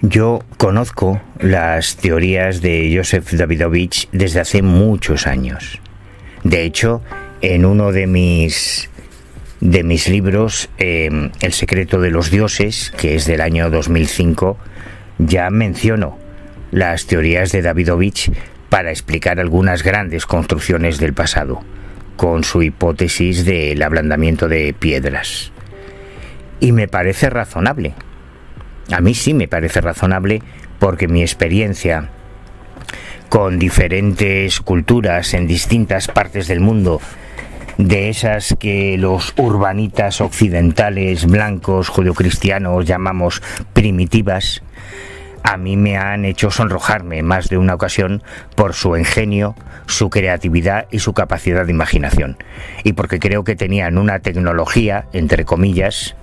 Yo conozco las teorías de Joseph Davidovich desde hace muchos años. De hecho, en uno de mis de mis libros, em, El secreto de los dioses, que es del año 2005, ya menciono las teorías de Davidovich para explicar algunas grandes construcciones del pasado, con su hipótesis del ablandamiento de piedras. Y me parece razonable. A mí sí me parece razonable porque mi experiencia con diferentes culturas en distintas partes del mundo, de esas que los urbanitas occidentales blancos judeocristianos llamamos primitivas, a mí me han hecho sonrojarme más de una ocasión por su ingenio, su creatividad y su capacidad de imaginación. Y porque creo que tenían una tecnología, entre comillas,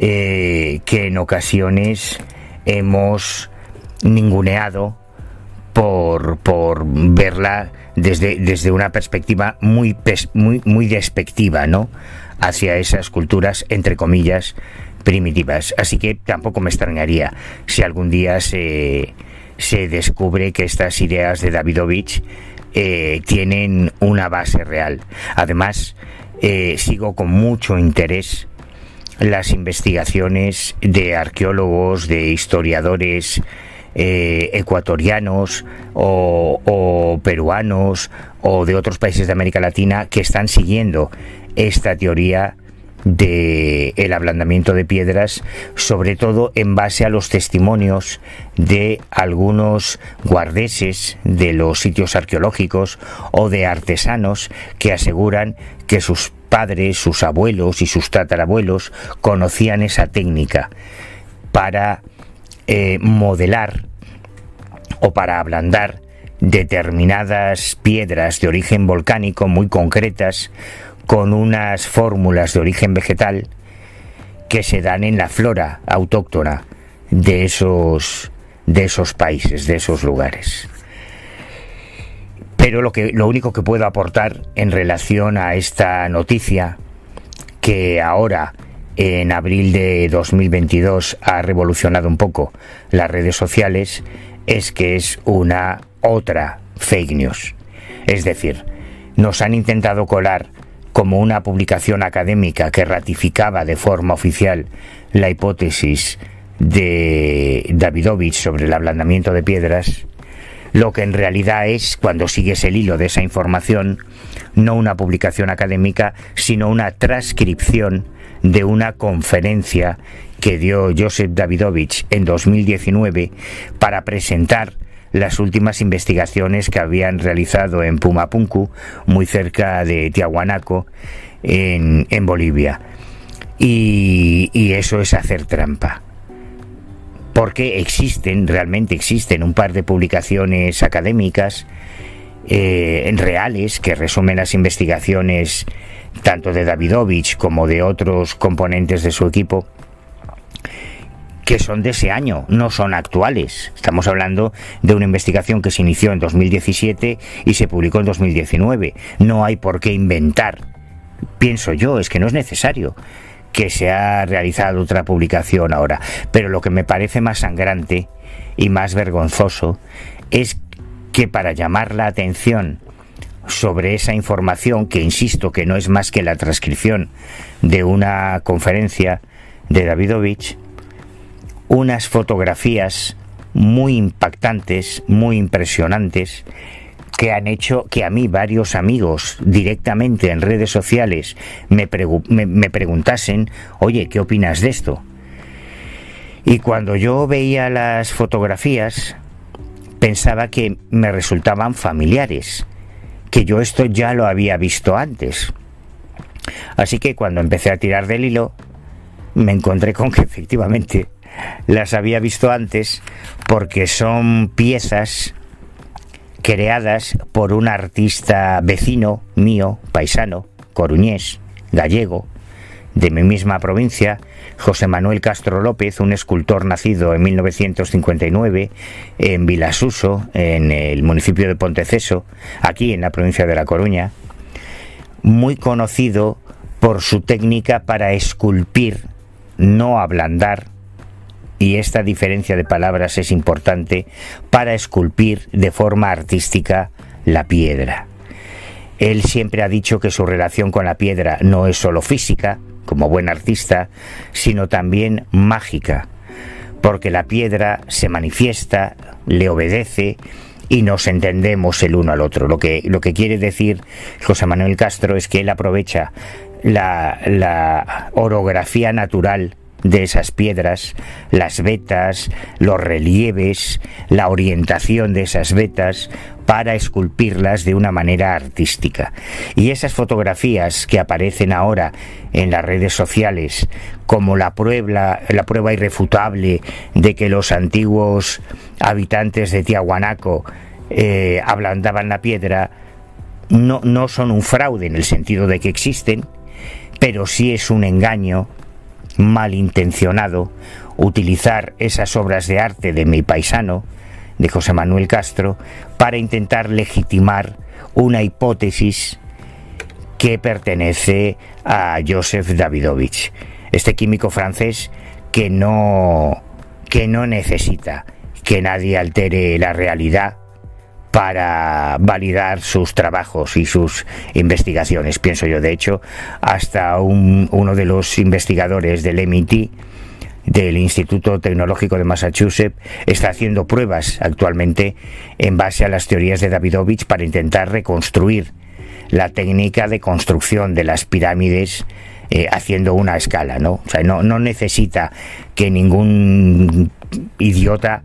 eh, que en ocasiones hemos ninguneado por, por verla desde, desde una perspectiva muy, muy, despectiva, ¿no? Hacia esas culturas, entre comillas, primitivas. Así que tampoco me extrañaría si algún día se, se descubre que estas ideas de Davidovich eh, tienen una base real. Además, eh, sigo con mucho interés las investigaciones de arqueólogos, de historiadores, eh, ecuatorianos o, peruanos o de otros países de América Latina que están siguiendo esta teoría de el ablandamiento de piedras, sobre todo en base a los testimonios de algunos guardeses de los sitios arqueológicos o de artesanos que aseguran que sus padres, sus abuelos y sus tatarabuelos conocían esa técnica para eh, modelar o para ablandar determinadas piedras de origen volcánico muy concretas con unas fórmulas de origen vegetal que se dan en la flora autóctona de esos de esos países, de esos lugares. Pero lo que lo único que puedo aportar en relación a esta noticia que ahora en abril de 2022 ha revolucionado un poco las redes sociales es que es una otra fake news. Es decir, nos han intentado colar como una publicación académica que ratificaba de forma oficial la hipótesis de Davidovich sobre el ablandamiento de piedras, lo que en realidad es, cuando sigues el hilo de esa información, no una publicación académica, sino una transcripción de una conferencia que dio Joseph Davidovich en 2019 para presentar las últimas investigaciones que habían realizado en Pumapunku, muy cerca de Tiahuanaco, en, Bolivia. Y, y eso es hacer trampa porque existen, realmente existen un par de publicaciones académicas eh, reales que resumen las investigaciones tanto de Davidovich como de otros componentes de su equipo, que son de ese año, no son actuales. Estamos hablando de una investigación que se inició en 2017 y se publicó en 2019. No hay por qué inventar. Pienso yo, es que no es necesario que se ha realizado otra publicación ahora. Pero lo que me parece más sangrante y más vergonzoso es que para llamar la atención sobre esa información, que insisto que no es más que la transcripción de una conferencia de Davidovich, unas fotografías muy impactantes, muy impresionantes, que han hecho que a mí varios amigos directamente en redes sociales me, preguntasen, oye, ¿qué opinas de esto? Y cuando yo veía las fotografías, pensaba que me resultaban familiares que yo esto ya lo había visto antes. Así que cuando empecé a tirar del hilo, me encontré con que efectivamente las había visto antes porque son piezas creadas por un artista vecino mío, paisano, coruñés, gallego, de mi misma provincia, José Manuel Castro López, un escultor nacido en 1959 en Vilasuso, en el municipio de Ponteceso, aquí en la provincia de La Coruña, muy conocido por su técnica para esculpir, no ablandar, y esta diferencia de palabras es importante para esculpir de forma artística la piedra. Él siempre ha dicho que su relación con la piedra no es solo física, como buen artista, sino también mágica, porque la piedra se manifiesta, le obedece y nos entendemos el uno al otro. Lo que, lo que quiere decir José Manuel Castro es que él aprovecha la, la orografía natural de esas piedras, las vetas, los relieves, la orientación de esas vetas, para esculpirlas de una manera artística. Y esas fotografías que aparecen ahora en las redes sociales como la prueba, la prueba irrefutable de que los antiguos habitantes de Tiahuanaco eh, ablandaban la piedra, no, no son un fraude en el sentido de que existen, pero sí es un engaño malintencionado utilizar esas obras de arte de mi paisano, de José Manuel Castro, para intentar legitimar una hipótesis que pertenece a Joseph Davidovich, este químico francés que no, que no necesita que nadie altere la realidad para validar sus trabajos y sus investigaciones, pienso yo. De hecho, hasta uno de los investigadores del MIT, del Instituto Tecnológico de Massachusetts, está haciendo pruebas actualmente en base a las teorías de Davidovich para intentar reconstruir la técnica de construcción de las pirámides eh, haciendo una escala, ¿no? O sea, no, no necesita que ningún idiota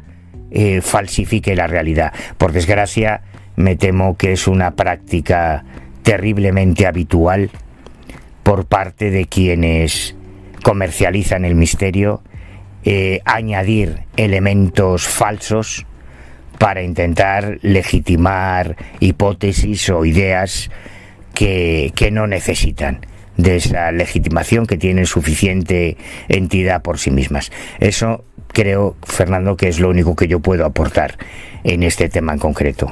eh, falsifique la realidad. Por desgracia, me temo que es una práctica terriblemente habitual por parte de quienes comercializan el misterio, eh, añadir elementos falsos para intentar legitimar hipótesis o ideas que, que no necesitan de esa legitimación que tienen suficiente entidad por sí mismas. Eso creo, Fernando, que es lo único que yo puedo aportar en este tema en concreto.